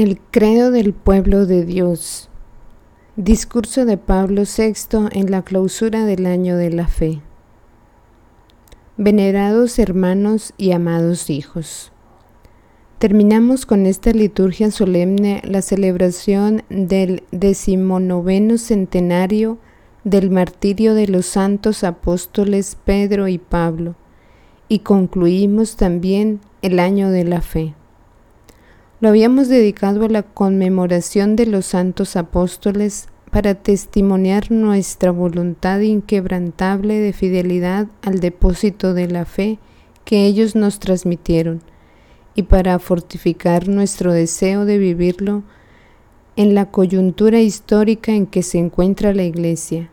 El credo del pueblo de Dios. Discurso de Pablo VI en la clausura del año de la fe. Venerados hermanos y amados hijos. Terminamos con esta liturgia solemne la celebración del decimonoveno centenario del martirio de los santos apóstoles Pedro y Pablo y concluimos también el año de la fe. Lo habíamos dedicado a la conmemoración de los santos apóstoles para testimoniar nuestra voluntad inquebrantable de fidelidad al depósito de la fe que ellos nos transmitieron y para fortificar nuestro deseo de vivirlo en la coyuntura histórica en que se encuentra la Iglesia,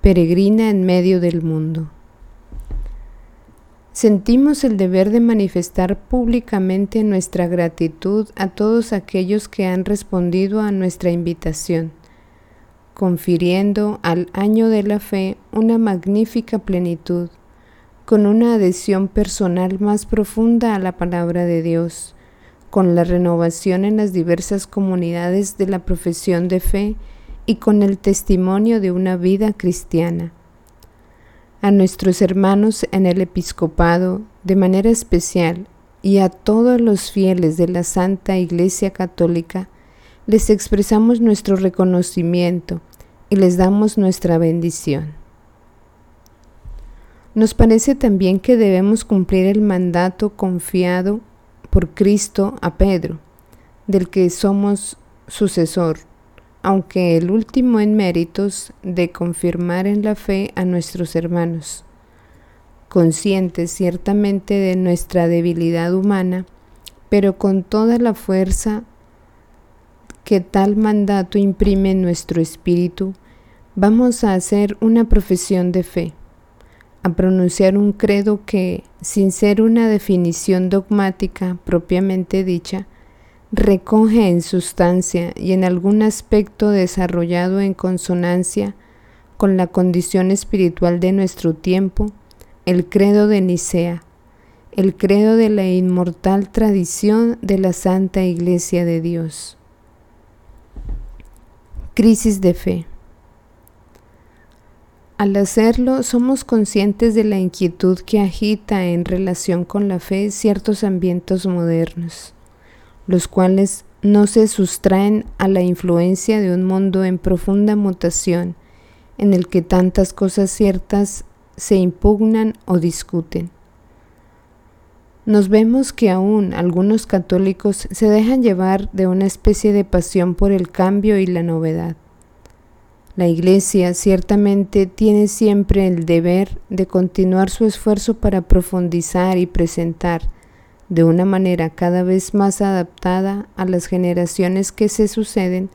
peregrina en medio del mundo sentimos el deber de manifestar públicamente nuestra gratitud a todos aquellos que han respondido a nuestra invitación, confiriendo al año de la fe una magnífica plenitud, con una adhesión personal más profunda a la palabra de Dios, con la renovación en las diversas comunidades de la profesión de fe y con el testimonio de una vida cristiana a nuestros hermanos en el episcopado de manera especial y a todos los fieles de la Santa Iglesia Católica, les expresamos nuestro reconocimiento y les damos nuestra bendición. Nos parece también que debemos cumplir el mandato confiado por Cristo a Pedro, del que somos sucesor aunque el último en méritos de confirmar en la fe a nuestros hermanos. Conscientes ciertamente de nuestra debilidad humana, pero con toda la fuerza que tal mandato imprime en nuestro espíritu, vamos a hacer una profesión de fe, a pronunciar un credo que, sin ser una definición dogmática propiamente dicha, recoge en sustancia y en algún aspecto desarrollado en consonancia con la condición espiritual de nuestro tiempo, el credo de Nicea, el credo de la inmortal tradición de la Santa Iglesia de Dios. Crisis de fe. Al hacerlo, somos conscientes de la inquietud que agita en relación con la fe ciertos ambientes modernos los cuales no se sustraen a la influencia de un mundo en profunda mutación, en el que tantas cosas ciertas se impugnan o discuten. Nos vemos que aún algunos católicos se dejan llevar de una especie de pasión por el cambio y la novedad. La Iglesia ciertamente tiene siempre el deber de continuar su esfuerzo para profundizar y presentar de una manera cada vez más adaptada a las generaciones que se suceden,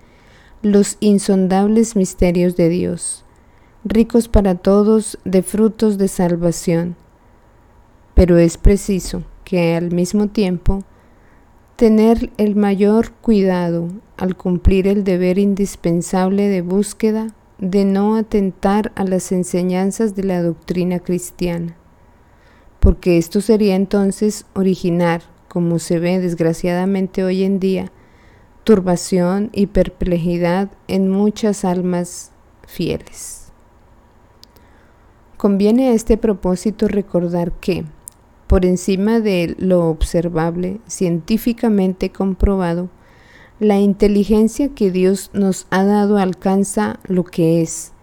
los insondables misterios de Dios, ricos para todos de frutos de salvación. Pero es preciso que al mismo tiempo tener el mayor cuidado al cumplir el deber indispensable de búsqueda de no atentar a las enseñanzas de la doctrina cristiana porque esto sería entonces originar, como se ve desgraciadamente hoy en día, turbación y perplejidad en muchas almas fieles. Conviene a este propósito recordar que, por encima de lo observable, científicamente comprobado, la inteligencia que Dios nos ha dado alcanza lo que es,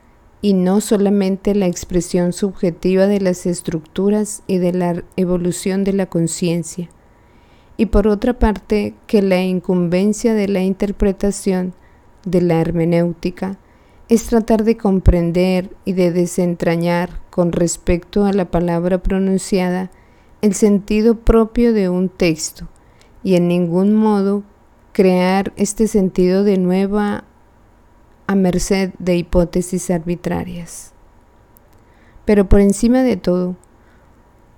y no solamente la expresión subjetiva de las estructuras y de la evolución de la conciencia. Y por otra parte, que la incumbencia de la interpretación de la hermenéutica es tratar de comprender y de desentrañar con respecto a la palabra pronunciada el sentido propio de un texto y en ningún modo crear este sentido de nueva a merced de hipótesis arbitrarias. Pero por encima de todo,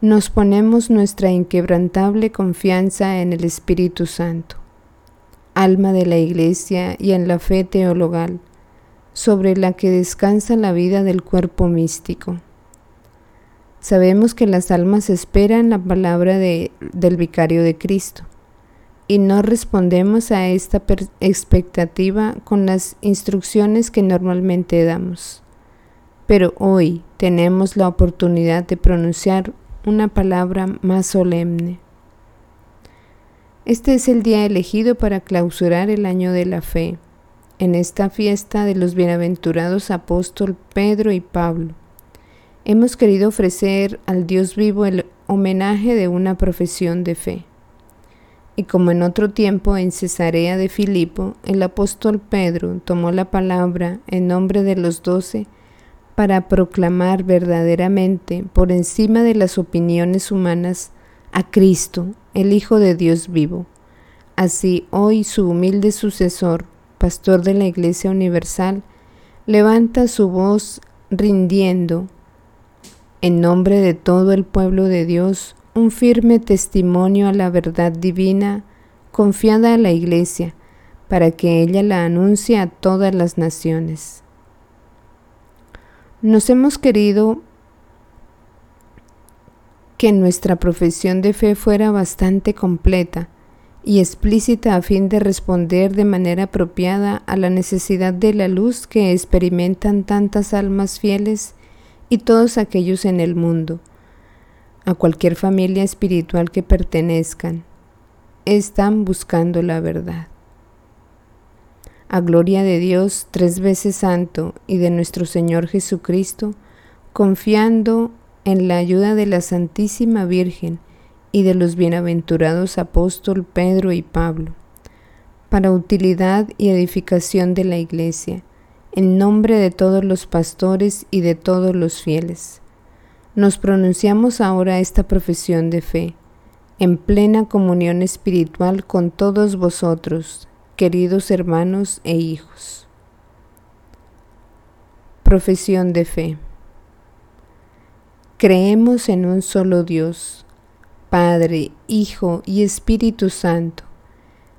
nos ponemos nuestra inquebrantable confianza en el Espíritu Santo, alma de la Iglesia y en la fe teologal, sobre la que descansa la vida del cuerpo místico. Sabemos que las almas esperan la palabra del vicario de Cristo y no respondemos a esta expectativa con las instrucciones que normalmente damos. Pero hoy tenemos la oportunidad de pronunciar una palabra más solemne. Este es el día elegido para clausurar el año de la fe, en esta fiesta de los bienaventurados apóstol Pedro y Pablo. Hemos querido ofrecer al Dios vivo el homenaje de una profesión de fe. Y como en otro tiempo en Cesarea de Filipo, el apóstol Pedro tomó la palabra en nombre de los doce para proclamar verdaderamente, por encima de las opiniones humanas, a Cristo, el Hijo de Dios vivo. Así hoy su humilde sucesor, pastor de la Iglesia Universal, levanta su voz rindiendo, en nombre de todo el pueblo de Dios, un firme testimonio a la verdad divina confiada a la Iglesia, para que ella la anuncie a todas las naciones. Nos hemos querido que nuestra profesión de fe fuera bastante completa y explícita a fin de responder de manera apropiada a la necesidad de la luz que experimentan tantas almas fieles y todos aquellos en el mundo a cualquier familia espiritual que pertenezcan, están buscando la verdad. A gloria de Dios tres veces santo y de nuestro Señor Jesucristo, confiando en la ayuda de la Santísima Virgen y de los bienaventurados apóstol Pedro y Pablo, para utilidad y edificación de la Iglesia, en nombre de todos los pastores y de todos los fieles nos pronunciamos ahora esta profesión de fe, en plena comunión espiritual con todos vosotros, queridos hermanos e hijos. Profesión de fe. Creemos en un solo Dios, Padre, Hijo y Espíritu Santo,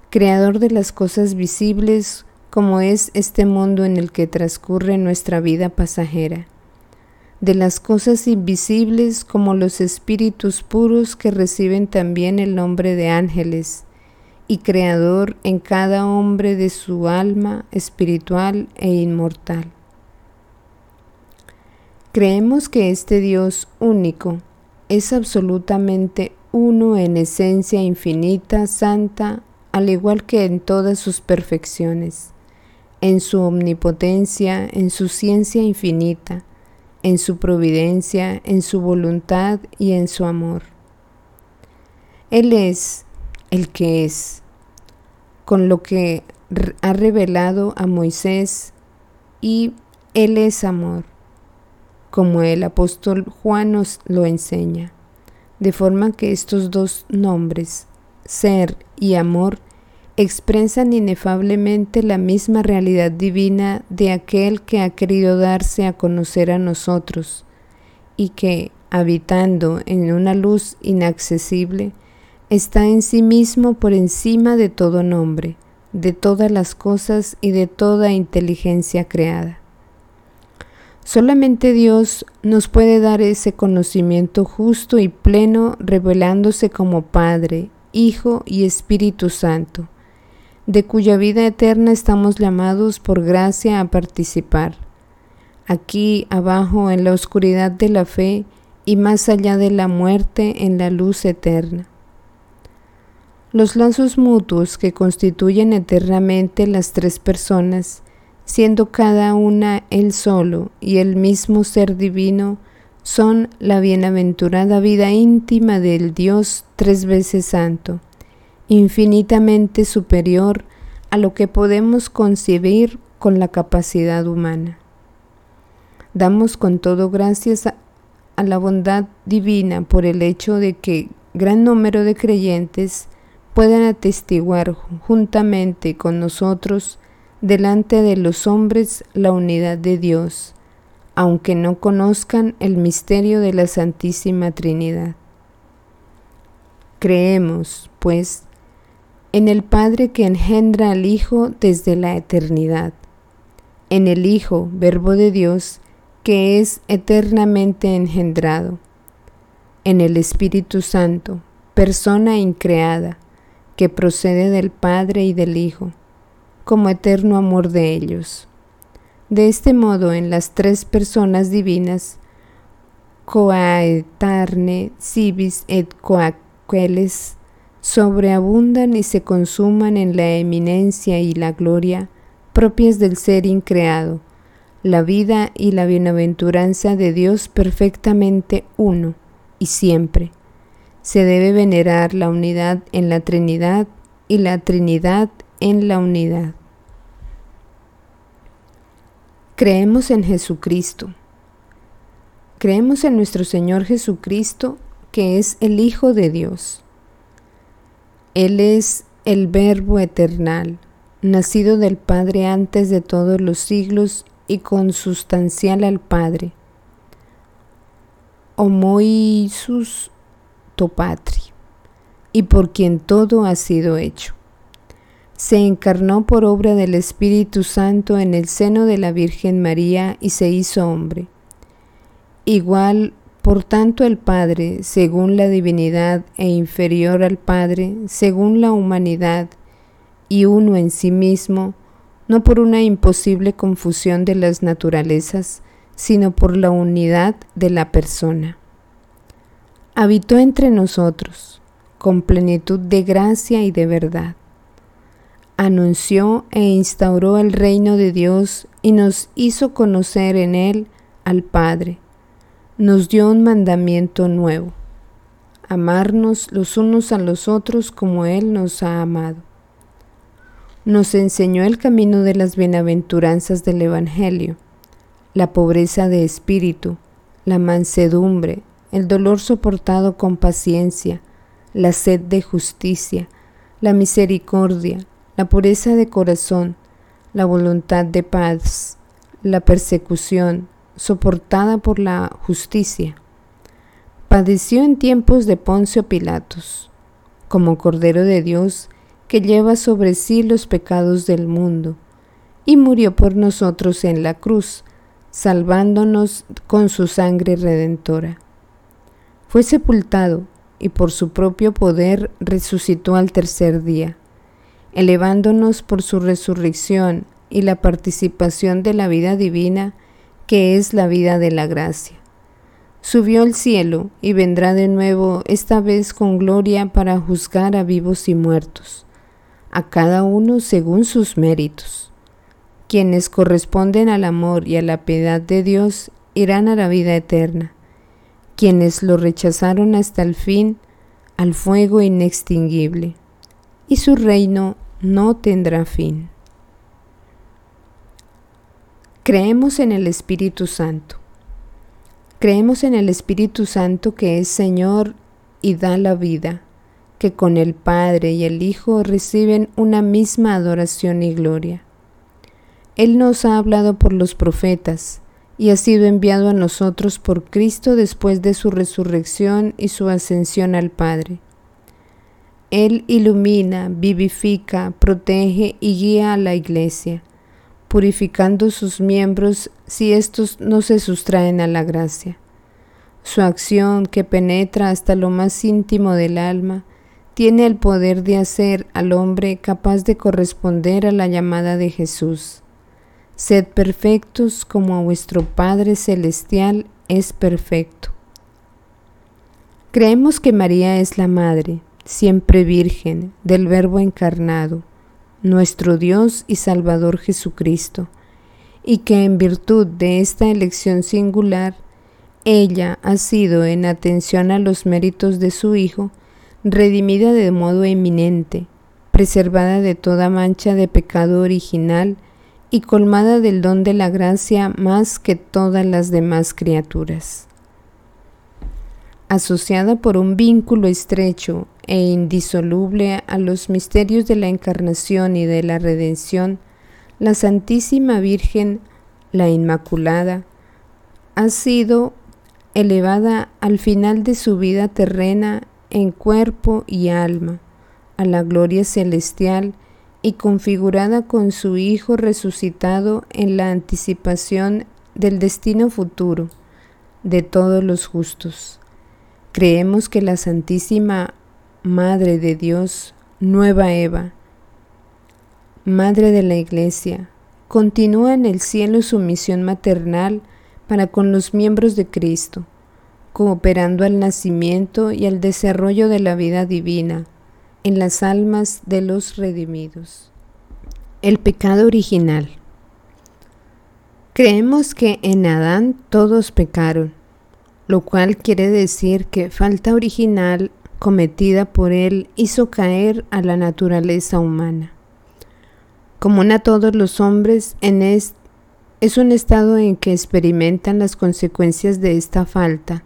Creador de las cosas visibles como es este mundo en el que transcurre nuestra vida pasajera de las cosas invisibles como los espíritus puros que reciben también el nombre de ángeles, y creador en cada hombre de su alma espiritual e inmortal. Creemos que este Dios único es absolutamente uno en esencia infinita, santa, al igual que en todas sus perfecciones, en su omnipotencia, en su ciencia infinita, en su providencia, en su voluntad y en su amor. Él es el que es, con lo que ha revelado a Moisés, y Él es amor, como el apóstol Juan nos lo enseña, de forma que estos dos nombres, ser y amor, expresan inefablemente la misma realidad divina de aquel que ha querido darse a conocer a nosotros y que, habitando en una luz inaccesible, está en sí mismo por encima de todo nombre, de todas las cosas y de toda inteligencia creada. Solamente Dios nos puede dar ese conocimiento justo y pleno revelándose como Padre, Hijo y Espíritu Santo de cuya vida eterna estamos llamados por gracia a participar. Aquí abajo en la oscuridad de la fe y más allá de la muerte en la luz eterna. Los lazos mutuos que constituyen eternamente las tres personas, siendo cada una el solo y el mismo ser divino, son la bienaventurada vida íntima del Dios tres veces santo infinitamente superior a lo que podemos concebir con la capacidad humana. Damos con todo gracias a, la bondad divina por el hecho de que gran número de creyentes puedan atestiguar juntamente con nosotros delante de los hombres la unidad de Dios, aunque no conozcan el misterio de la Santísima Trinidad. Creemos, pues, en el Padre que engendra al Hijo desde la eternidad, en el Hijo, Verbo de Dios, que es eternamente engendrado, en el Espíritu Santo, persona increada, que procede del Padre y del Hijo, como eterno amor de ellos. De este modo, en las tres personas divinas, coaetarne, civis et coaqueles, sobreabundan y se consuman en la eminencia y la gloria propias del ser increado, la vida y la bienaventuranza de Dios perfectamente uno y siempre. Se debe venerar la unidad en la Trinidad y la Trinidad en la unidad. Creemos en Jesucristo. Creemos en nuestro Señor Jesucristo, que es el Hijo de Dios. Él es el Verbo eternal, nacido del Padre antes de todos los siglos y consustancial al Padre. Homoisus topatri, y por quien todo ha sido hecho se encarnó por obra del Espíritu Santo en el seno de la Virgen María y se hizo hombre. Igual, por tanto, el Padre, según la divinidad, e inferior al Padre, según la humanidad, y uno en sí mismo, no por una imposible confusión de las naturalezas, sino por la unidad de la persona. Habitó entre nosotros, con plenitud de gracia y de verdad anunció e instauró el reino de Dios y nos hizo conocer en él al Padre. Nos dio un mandamiento nuevo, amarnos los unos a los otros como Él nos ha amado. Nos enseñó el camino de las bienaventuranzas del Evangelio, la pobreza de espíritu, la mansedumbre, el dolor soportado con paciencia, la sed de justicia, la misericordia, la pureza de corazón, la voluntad de paz, la persecución soportada por la justicia. Padeció en tiempos de Poncio Pilatos, como Cordero de Dios que lleva sobre sí los pecados del mundo, y murió por nosotros en la cruz, salvándonos con su sangre redentora. Fue sepultado y por su propio poder resucitó al tercer día elevándonos por su resurrección y la participación de la vida divina, que es la vida de la gracia. Subió al cielo y vendrá de nuevo, esta vez con gloria, para juzgar a vivos y muertos, a cada uno según sus méritos. Quienes corresponden al amor y a la piedad de Dios irán a la vida eterna. Quienes lo rechazaron hasta el fin, al fuego inextinguible y su reino no tendrá fin. Creemos en el Espíritu Santo. Creemos en el Espíritu Santo que es Señor y da la vida, que con el Padre y el Hijo reciben una misma adoración y gloria. Él nos ha hablado por los profetas y ha sido enviado a nosotros por Cristo después de su resurrección y su ascensión al Padre él ilumina, vivifica, protege y guía a la iglesia, purificando sus miembros si éstos no se sustraen a la gracia. Su acción, que penetra hasta lo más íntimo del alma, tiene el poder de hacer al hombre capaz de corresponder a la llamada de Jesús. Sed perfectos como vuestro Padre Celestial es perfecto. Creemos que María es la Madre, siempre Virgen, del Verbo encarnado, nuestro Dios y Salvador Jesucristo, y que en virtud de esta elección singular, ella ha sido, en atención a los méritos de su Hijo, redimida de modo eminente, preservada de toda mancha de pecado original y colmada del don de la gracia más que todas las demás criaturas asociada por un vínculo estrecho e indisoluble a los misterios de la encarnación y de la redención, la Santísima Virgen, la Inmaculada, ha sido elevada al final de su vida terrena en cuerpo y alma, a la gloria celestial y configurada con su Hijo resucitado en la anticipación del destino futuro de todos los justos. Creemos que la Santísima Madre de Dios, nueva Eva, Madre de la Iglesia, continúa en el cielo su misión maternal para con los miembros de Cristo, cooperando al nacimiento y al desarrollo de la vida divina en las almas de los redimidos. El pecado original. Creemos que en Adán todos pecaron, lo cual quiere decir que falta original cometida por él hizo caer a la naturaleza humana. Común a todos los hombres en es, es un estado en que experimentan las consecuencias de esta falta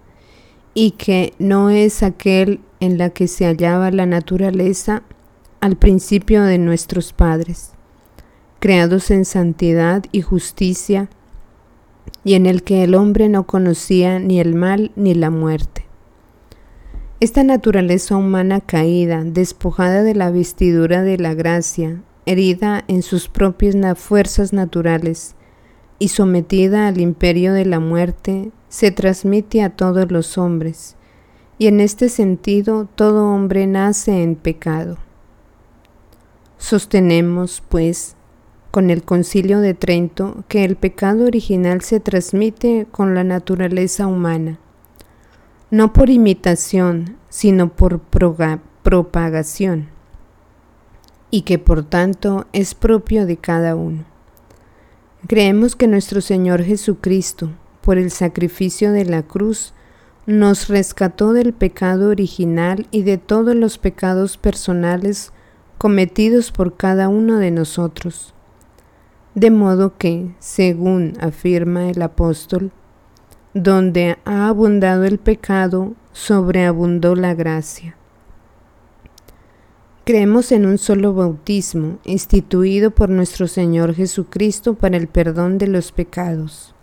y que no es aquel en la que se hallaba la naturaleza al principio de nuestros padres, creados en santidad y justicia, y en el que el hombre no conocía ni el mal ni la muerte. Esta naturaleza humana caída, despojada de la vestidura de la gracia, herida en sus propias fuerzas naturales y sometida al imperio de la muerte, se transmite a todos los hombres, y en este sentido todo hombre nace en pecado. Sostenemos, pues, con el concilio de Trento que el pecado original se transmite con la naturaleza humana, no por imitación, sino por propagación, y que por tanto es propio de cada uno. Creemos que nuestro Señor Jesucristo, por el sacrificio de la cruz, nos rescató del pecado original y de todos los pecados personales cometidos por cada uno de nosotros de modo que, según afirma el apóstol, donde ha abundado el pecado, sobreabundó la gracia. Creemos en un solo bautismo, instituido por nuestro Señor Jesucristo para el perdón de los pecados.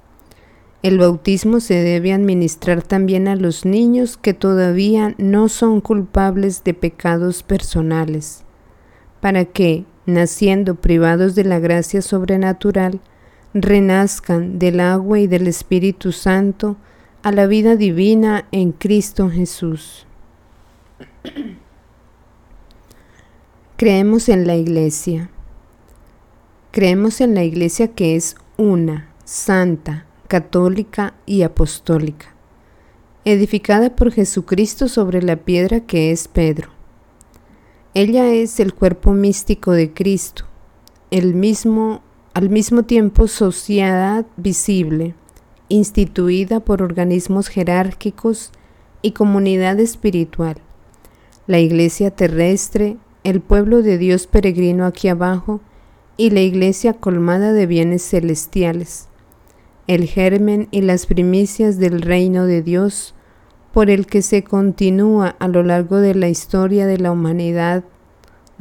El bautismo se debe administrar también a los niños que todavía no son culpables de pecados personales, para que, naciendo privados de la gracia sobrenatural, renazcan del agua y del Espíritu Santo a la vida divina en Cristo Jesús. Creemos en la Iglesia. Creemos en la Iglesia que es una, santa, católica y apostólica, edificada por Jesucristo sobre la piedra que es Pedro ella es el cuerpo místico de Cristo, el mismo, al mismo tiempo sociedad visible, instituida por organismos jerárquicos y comunidad espiritual. La iglesia terrestre, el pueblo de Dios peregrino aquí abajo y la iglesia colmada de bienes celestiales, el germen y las primicias del reino de Dios, por el que se continúa a lo largo de la historia de la humanidad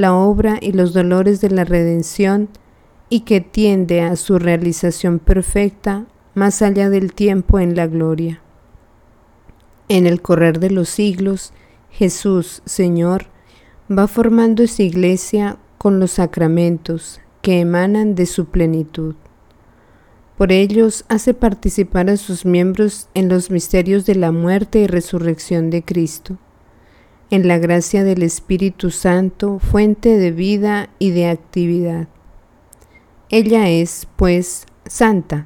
la obra y los dolores de la redención y que tiende a su realización perfecta más allá del tiempo en la gloria. En el correr de los siglos, Jesús, Señor, va formando esa iglesia con los sacramentos que emanan de su plenitud. Por ellos hace participar a sus miembros en los misterios de la muerte y resurrección de Cristo, en la gracia del Espíritu Santo, fuente de vida y de actividad. Ella es, pues, santa,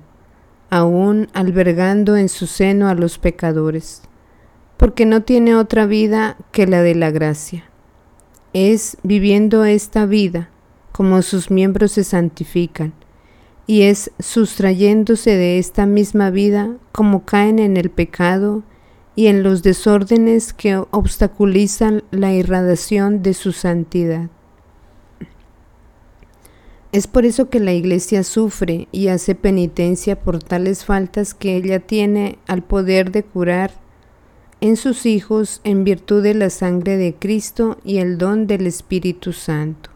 aún albergando en su seno a los pecadores, porque no tiene otra vida que la de la gracia. Es viviendo esta vida como sus miembros se santifican y es sustrayéndose de esta misma vida como caen en el pecado y en los desórdenes que obstaculizan la irradiación de su santidad. Es por eso que la Iglesia sufre y hace penitencia por tales faltas que ella tiene al poder de curar en sus hijos en virtud de la sangre de Cristo y el don del Espíritu Santo.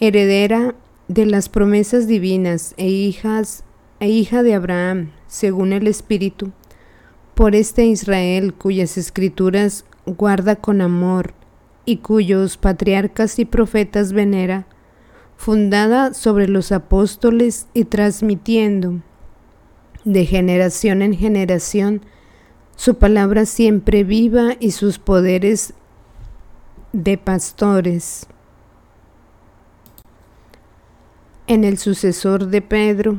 Heredera de las promesas divinas e hijas e hija de Abraham, según el Espíritu, por este Israel cuyas escrituras guarda con amor y cuyos patriarcas y profetas venera, fundada sobre los apóstoles y transmitiendo de generación en generación su palabra siempre viva y sus poderes de pastores. En el sucesor de Pedro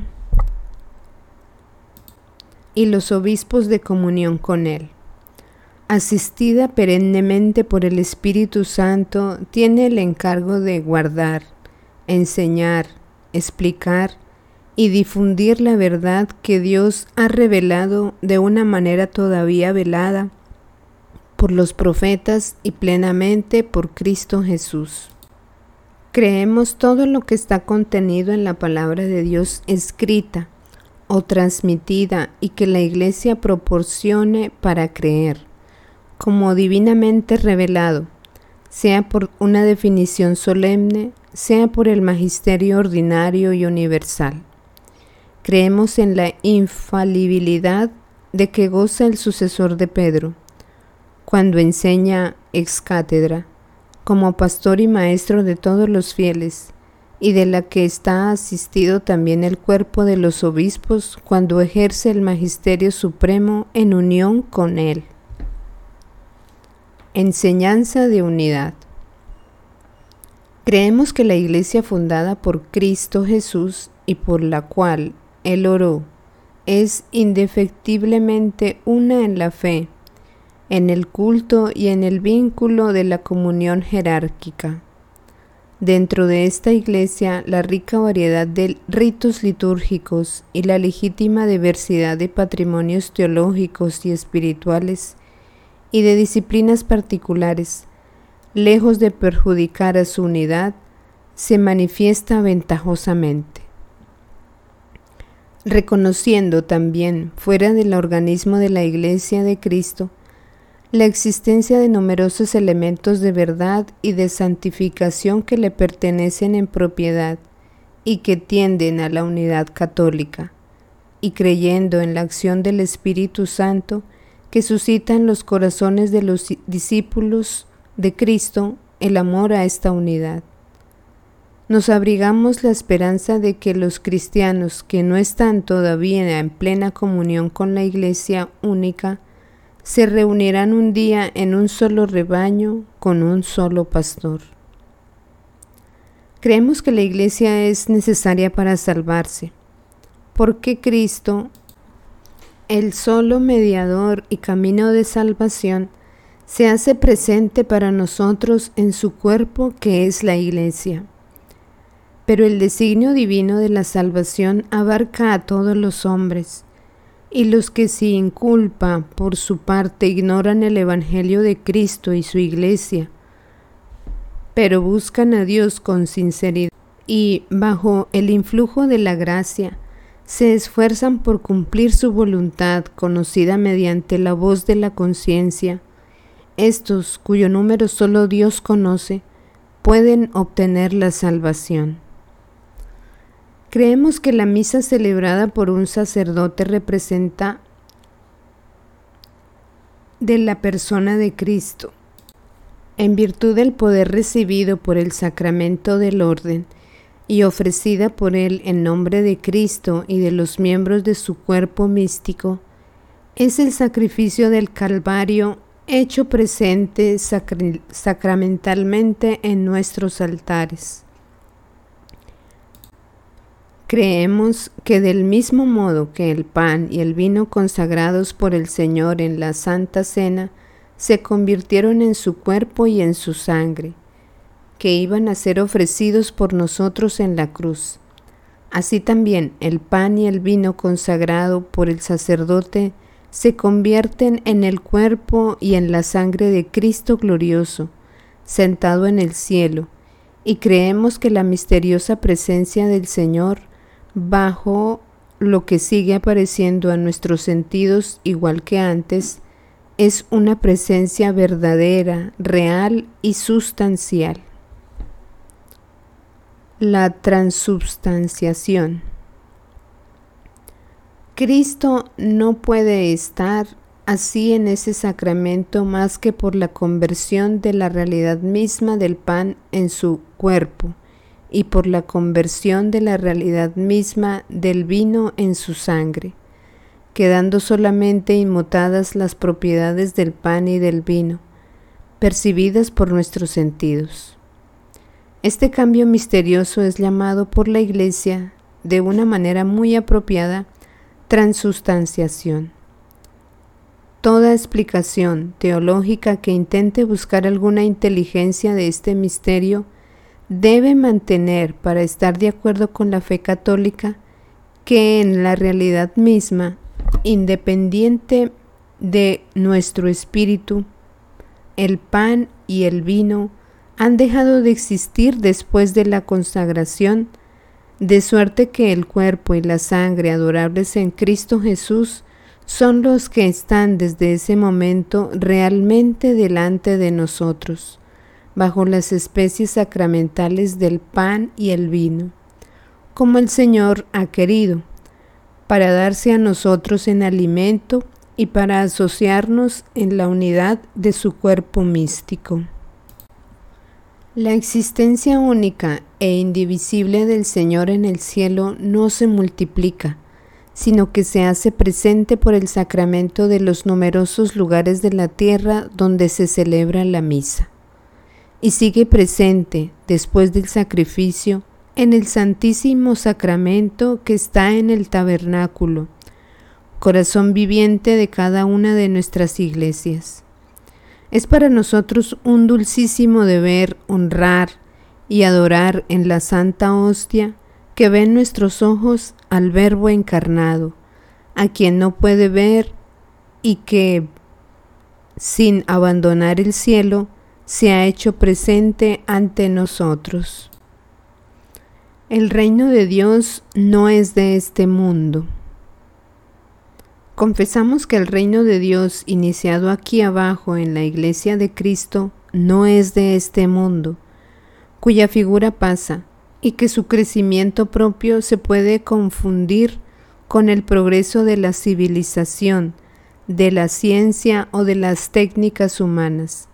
y los obispos de comunión con él. Asistida perennemente por el Espíritu Santo, tiene el encargo de guardar, enseñar, explicar y difundir la verdad que Dios ha revelado de una manera todavía velada por los profetas y plenamente por Cristo Jesús. Creemos todo lo que está contenido en la palabra de Dios escrita o transmitida y que la Iglesia proporcione para creer, como divinamente revelado, sea por una definición solemne, sea por el magisterio ordinario y universal. Creemos en la infalibilidad de que goza el sucesor de Pedro, cuando enseña ex cátedra, como pastor y maestro de todos los fieles, y de la que está asistido también el cuerpo de los obispos cuando ejerce el magisterio supremo en unión con él. Enseñanza de unidad. Creemos que la iglesia fundada por Cristo Jesús y por la cual Él oró es indefectiblemente una en la fe, en el culto y en el vínculo de la comunión jerárquica. Dentro de esta iglesia, la rica variedad de ritos litúrgicos y la legítima diversidad de patrimonios teológicos y espirituales y de disciplinas particulares lejos de perjudicar a su unidad, se manifiesta ventajosamente. Reconociendo también, fuera del organismo de la Iglesia de Cristo, la existencia de numerosos elementos de verdad y de santificación que le pertenecen en propiedad y que tienden a la unidad católica, y creyendo en la acción del Espíritu Santo que suscita en los corazones de los discípulos de Cristo el amor a esta unidad. Nos abrigamos la esperanza de que los cristianos que no están todavía en plena comunión con la Iglesia única se reunirán un día en un solo rebaño con un solo pastor. Creemos que la Iglesia es necesaria para salvarse, porque Cristo, el solo mediador y camino de salvación, se hace presente para nosotros en su cuerpo que es la iglesia. Pero el designio divino de la salvación abarca a todos los hombres, y los que sin culpa por su parte ignoran el Evangelio de Cristo y su iglesia, pero buscan a Dios con sinceridad y bajo el influjo de la gracia, se esfuerzan por cumplir su voluntad conocida mediante la voz de la conciencia, estos, cuyo número solo Dios conoce, pueden obtener la salvación. Creemos que la misa celebrada por un sacerdote representa de la persona de Cristo. En virtud del poder recibido por el sacramento del orden y ofrecida por él en nombre de Cristo y de los miembros de su cuerpo místico, es el sacrificio del Calvario hecho presente sacramentalmente en nuestros altares. Creemos que del mismo modo que el pan y el vino consagrados por el Señor en la Santa Cena se convirtieron en su cuerpo y en su sangre, que iban a ser ofrecidos por nosotros en la cruz. Así también el pan y el vino consagrado por el sacerdote se convierten en el cuerpo y en la sangre de Cristo glorioso, sentado en el cielo, y creemos que la misteriosa presencia del Señor, bajo lo que sigue apareciendo a nuestros sentidos igual que antes, es una presencia verdadera, real y sustancial. La transubstanciación. Cristo no puede estar así en ese sacramento más que por la conversión de la realidad misma del pan en su cuerpo y por la conversión de la realidad misma del vino en su sangre, quedando solamente inmutadas las propiedades del pan y del vino, percibidas por nuestros sentidos. Este cambio misterioso es llamado por la Iglesia de una manera muy apropiada transustanciación. Toda explicación teológica que intente buscar alguna inteligencia de este misterio debe mantener, para estar de acuerdo con la fe católica, que en la realidad misma, independiente de nuestro espíritu, el pan y el vino han dejado de existir después de la consagración, de suerte que el cuerpo y la sangre adorables en Cristo Jesús son los que están desde ese momento realmente delante de nosotros, bajo las especies sacramentales del pan y el vino, como el Señor ha querido, para darse a nosotros en alimento y para asociarnos en la unidad de su cuerpo místico. La existencia única e indivisible del Señor en el cielo no se multiplica, sino que se hace presente por el sacramento de los numerosos lugares de la tierra donde se celebra la misa. Y sigue presente, después del sacrificio, en el Santísimo Sacramento que está en el tabernáculo, corazón viviente de cada una de nuestras iglesias. Es para nosotros un dulcísimo deber honrar y adorar en la Santa Hostia que ven nuestros ojos al Verbo encarnado, a quien no puede ver y que, sin abandonar el cielo, se ha hecho presente ante nosotros. El reino de Dios no es de este mundo. Confesamos que el reino de Dios iniciado aquí abajo en la iglesia de Cristo no es de este mundo, cuya figura pasa, y que su crecimiento propio se puede confundir con el progreso de la civilización, de la ciencia o de las técnicas humanas,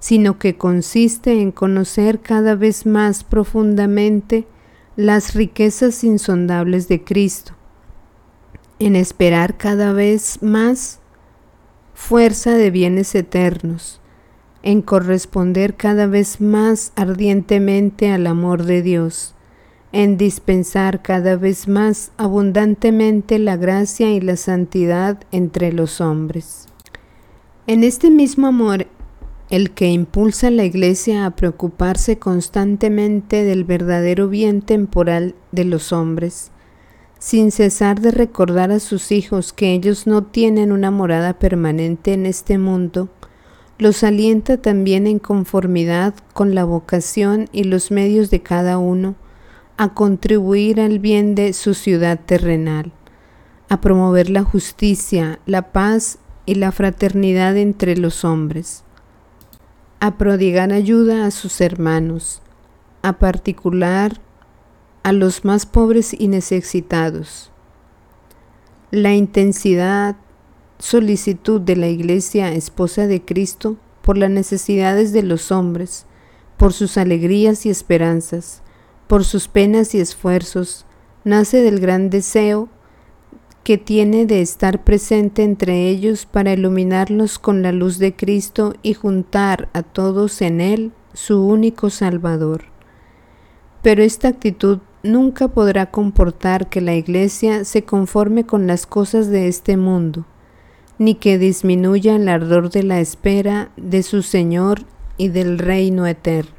sino que consiste en conocer cada vez más profundamente las riquezas insondables de Cristo, en esperar cada vez más fuerza de bienes eternos, en corresponder cada vez más ardientemente al amor de Dios, en dispensar cada vez más abundantemente la gracia y la santidad entre los hombres. En este mismo amor, el que impulsa a la Iglesia a preocuparse constantemente del verdadero bien temporal de los hombres, sin cesar de recordar a sus hijos que ellos no tienen una morada permanente en este mundo, los alienta también en conformidad con la vocación y los medios de cada uno a contribuir al bien de su ciudad terrenal, a promover la justicia, la paz y la fraternidad entre los hombres, a prodigar ayuda a sus hermanos, a particular a los más pobres y necesitados. La intensidad, solicitud de la Iglesia esposa de Cristo por las necesidades de los hombres, por sus alegrías y esperanzas, por sus penas y esfuerzos, nace del gran deseo que tiene de estar presente entre ellos para iluminarlos con la luz de Cristo y juntar a todos en Él, su único Salvador. Pero esta actitud nunca podrá comportar que la Iglesia se conforme con las cosas de este mundo, ni que disminuya el ardor de la espera de su Señor y del reino eterno.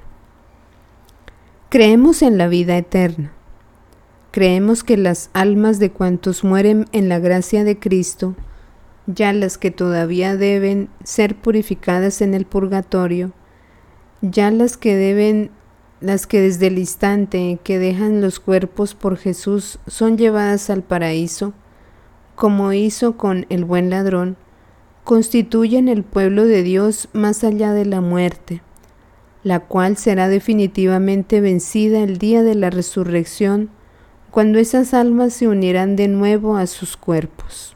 Creemos en la vida eterna. Creemos que las almas de cuantos mueren en la gracia de Cristo, ya las que todavía deben ser purificadas en el purgatorio, ya las que deben las que desde el instante que dejan los cuerpos por Jesús son llevadas al paraíso, como hizo con el buen ladrón, constituyen el pueblo de Dios más allá de la muerte, la cual será definitivamente vencida el día de la resurrección, cuando esas almas se unirán de nuevo a sus cuerpos.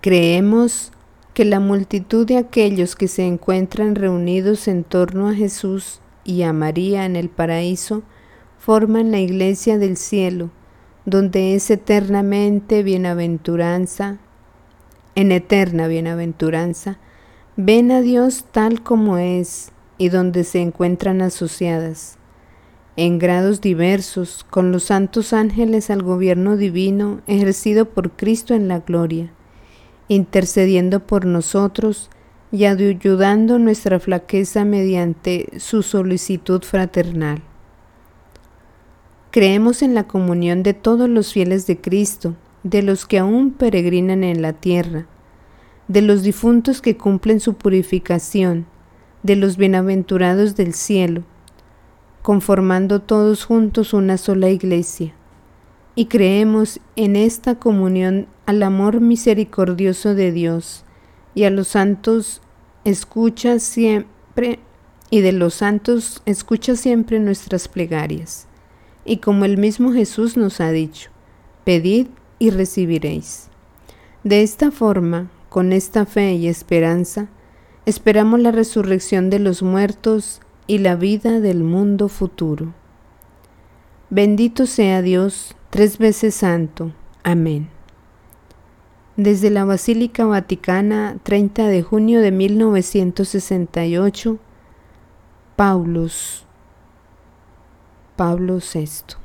Creemos que la multitud de aquellos que se encuentran reunidos en torno a Jesús y a María en el paraíso forman la iglesia del cielo, donde es eternamente bienaventuranza, en eterna bienaventuranza, ven a Dios tal como es y donde se encuentran asociadas, en grados diversos, con los santos ángeles al gobierno divino ejercido por Cristo en la gloria, intercediendo por nosotros y ayudando nuestra flaqueza mediante su solicitud fraternal. Creemos en la comunión de todos los fieles de Cristo, de los que aún peregrinan en la tierra, de los difuntos que cumplen su purificación, de los bienaventurados del cielo, conformando todos juntos una sola iglesia. Y creemos en esta comunión al amor misericordioso de Dios y a los santos escucha siempre y de los santos escucha siempre nuestras plegarias y como el mismo Jesús nos ha dicho, pedid y recibiréis. De esta forma, con esta fe y esperanza, esperamos la resurrección de los muertos y la vida del mundo futuro. Bendito sea Dios, tres veces santo. Amén. Desde la Basílica Vaticana, 30 de junio de 1968, Paulus Pablo VI.